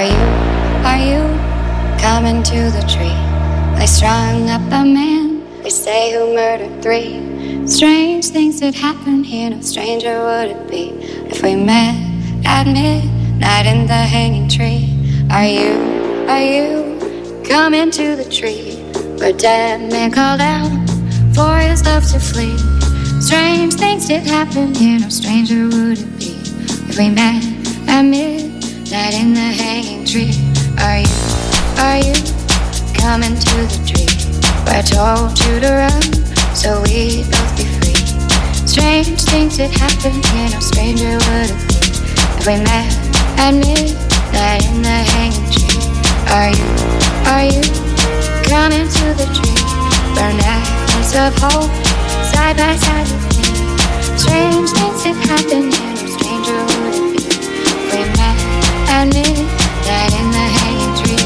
Are you, are you coming to the tree? They strung up a man, they say who murdered three. Strange things that happen here, no stranger would it be if we met at midnight in the hanging tree. Are you, are you coming to the tree where dead man called out for his love to flee? Strange things did happen here, no stranger would it be if we met at midnight in the hanging tree. Are you, are you coming to the tree where I told you to run so we both be free? Strange things did happen here, no stranger would it be if we met at midnight in the hanging tree. Are you, are you coming to the tree? Burn necklace of hope side by side with me. Strange things that happen here, midnight in the hanging tree.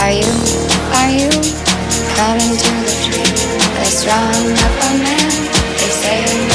Are you, are you coming to the tree? Strung up a man, they say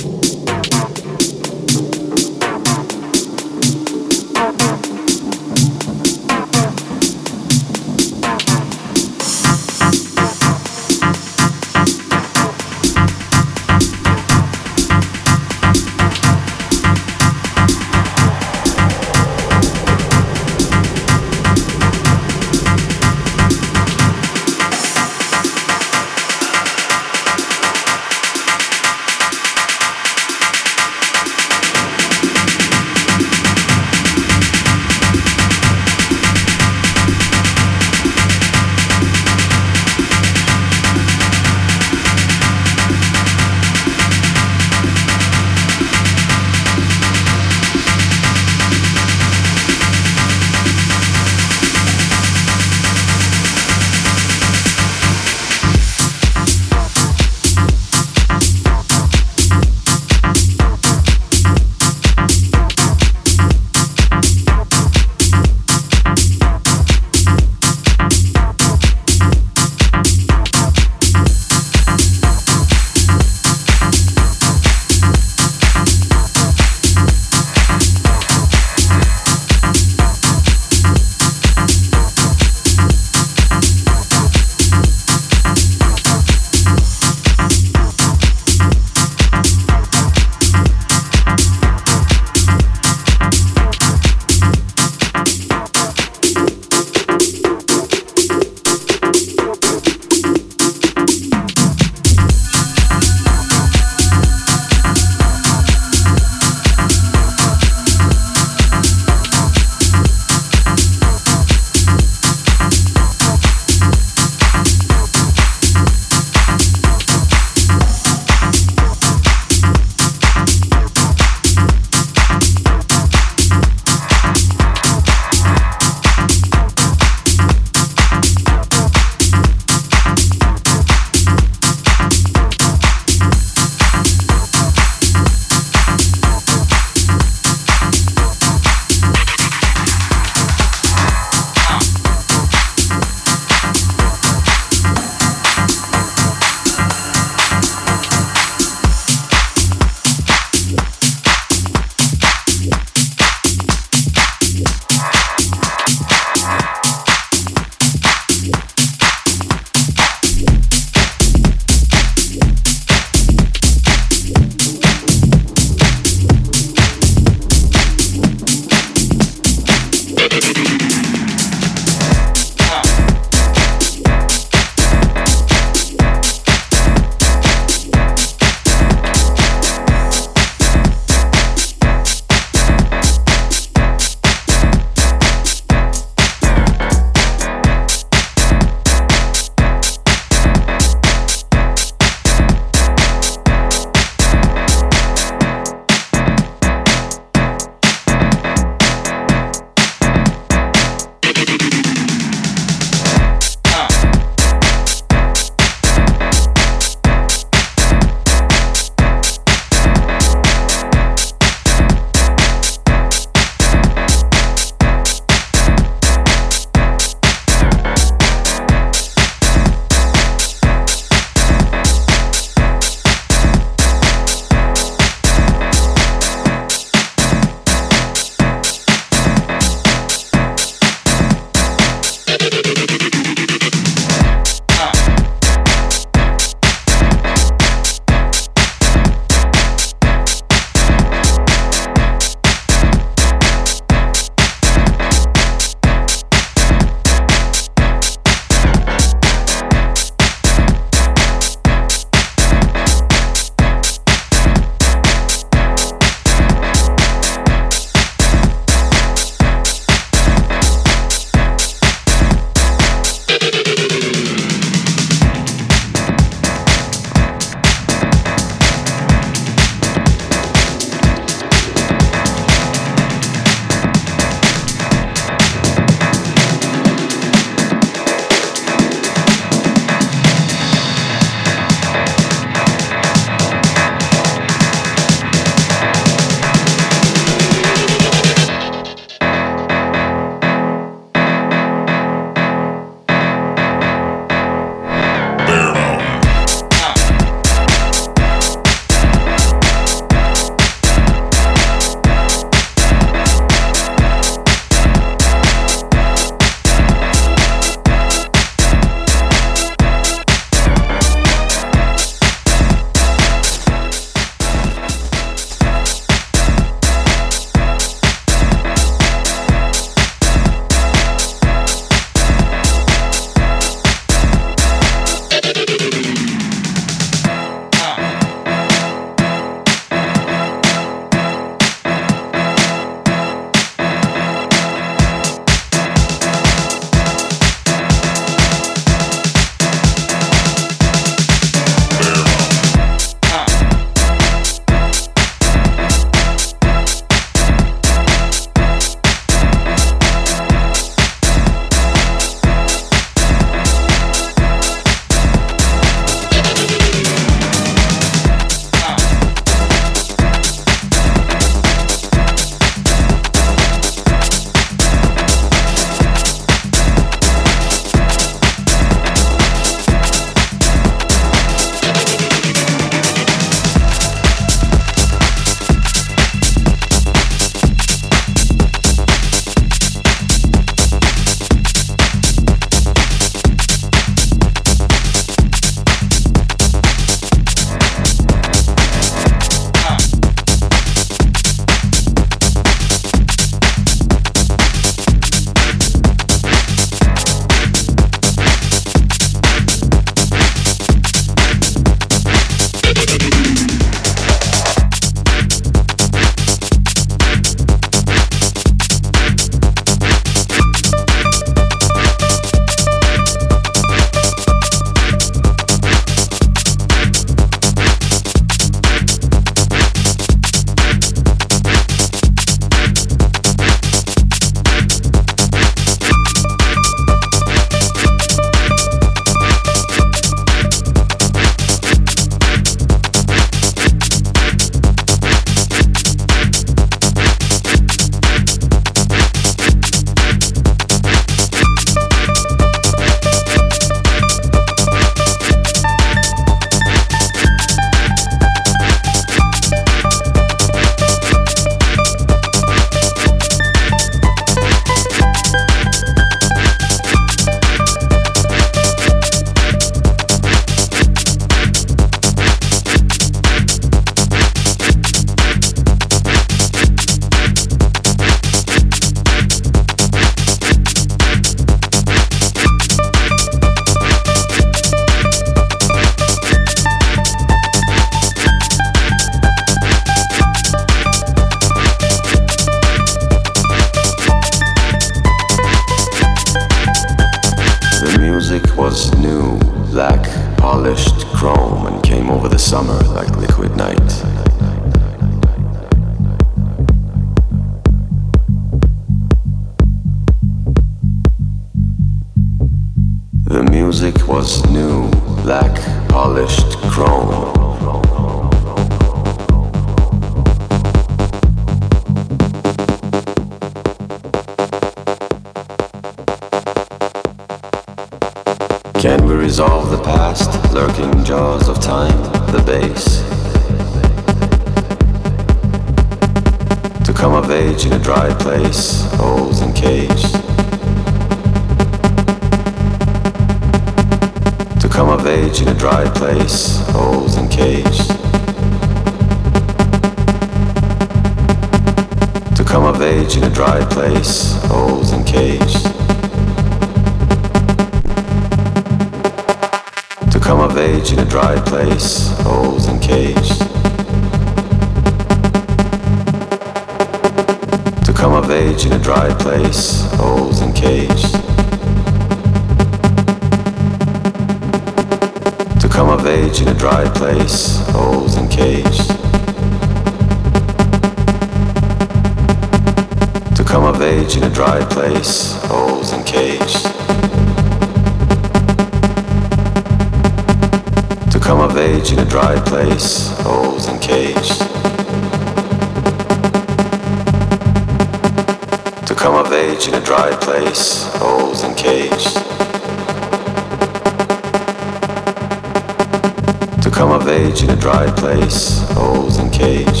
age in a dry place, old and cage.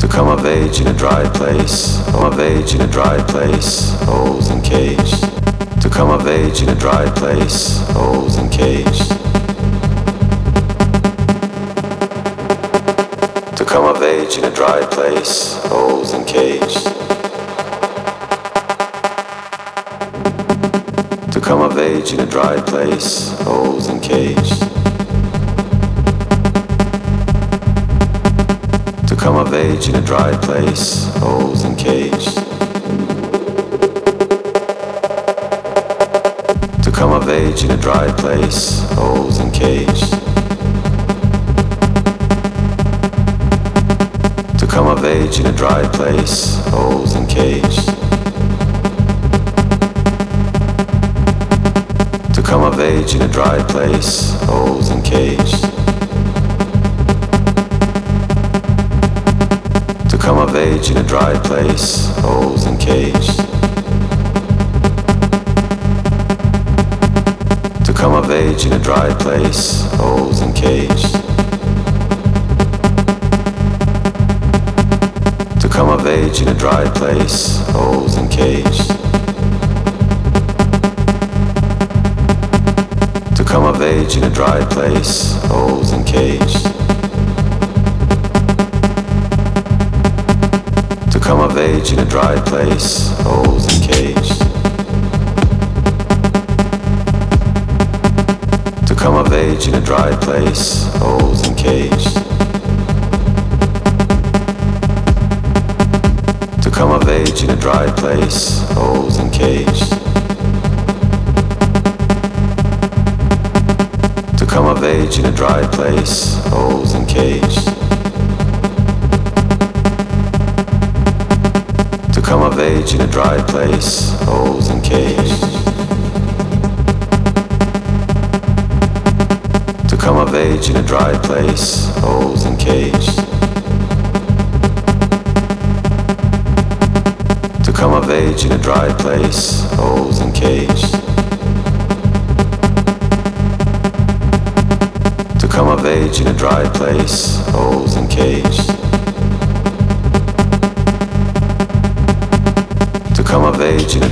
To come of age in a dry place, come of age in a dry place, old and cage. To come of age in a dry place, old and cage. To come of age in a dry place, old and cage. dry place, holes and caves. To come of age in a dry place,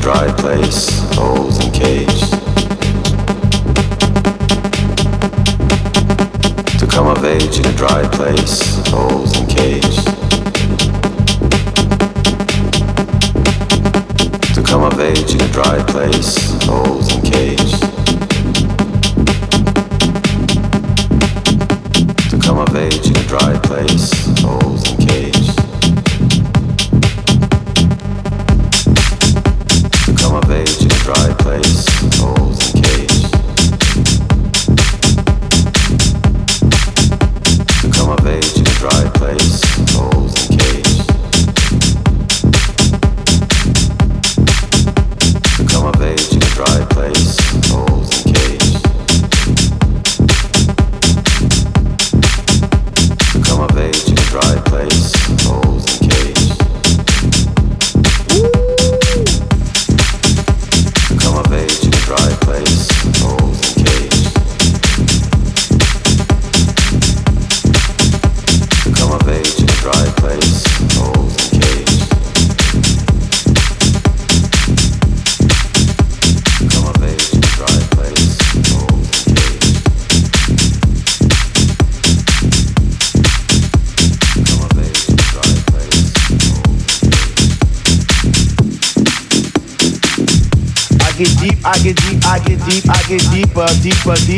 dry place, holes and caves. To come of age in a dry place, holes and caves.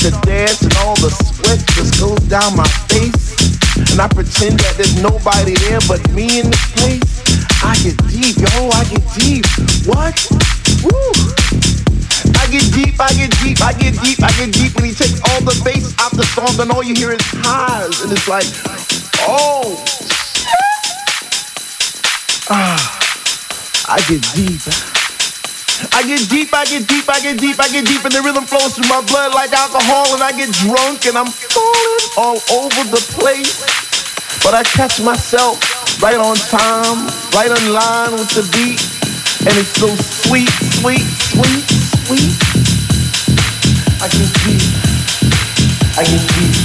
To dance and all the sweat just goes down my face. And I pretend that there's nobody there but me in this place. I get deep, yo, I get deep. What? Woo! I get deep, I get deep, I get deep, I get deep. And he takes all the bass out the song, and all you hear is highs. And it's like, Oh, ah, I get deep. I get deep, I get deep, I get deep, I get deep, and the rhythm flows through my blood like alcohol, and I get drunk and I'm falling all over the place. But I catch myself right on time, right in line with the beat, and it's so sweet, sweet, sweet, sweet. I get deep, I get deep,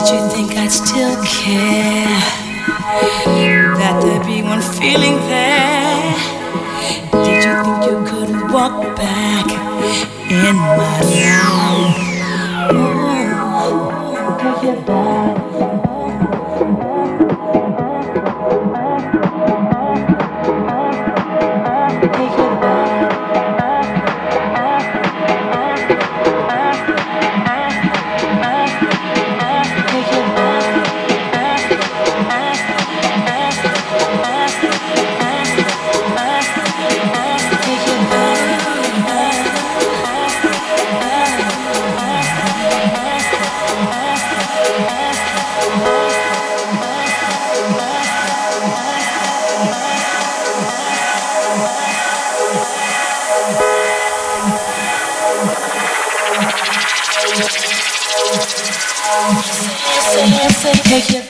Did you think I'd still care? That there'd be one feeling there? Did you think you could walk back in my life? Oh, take your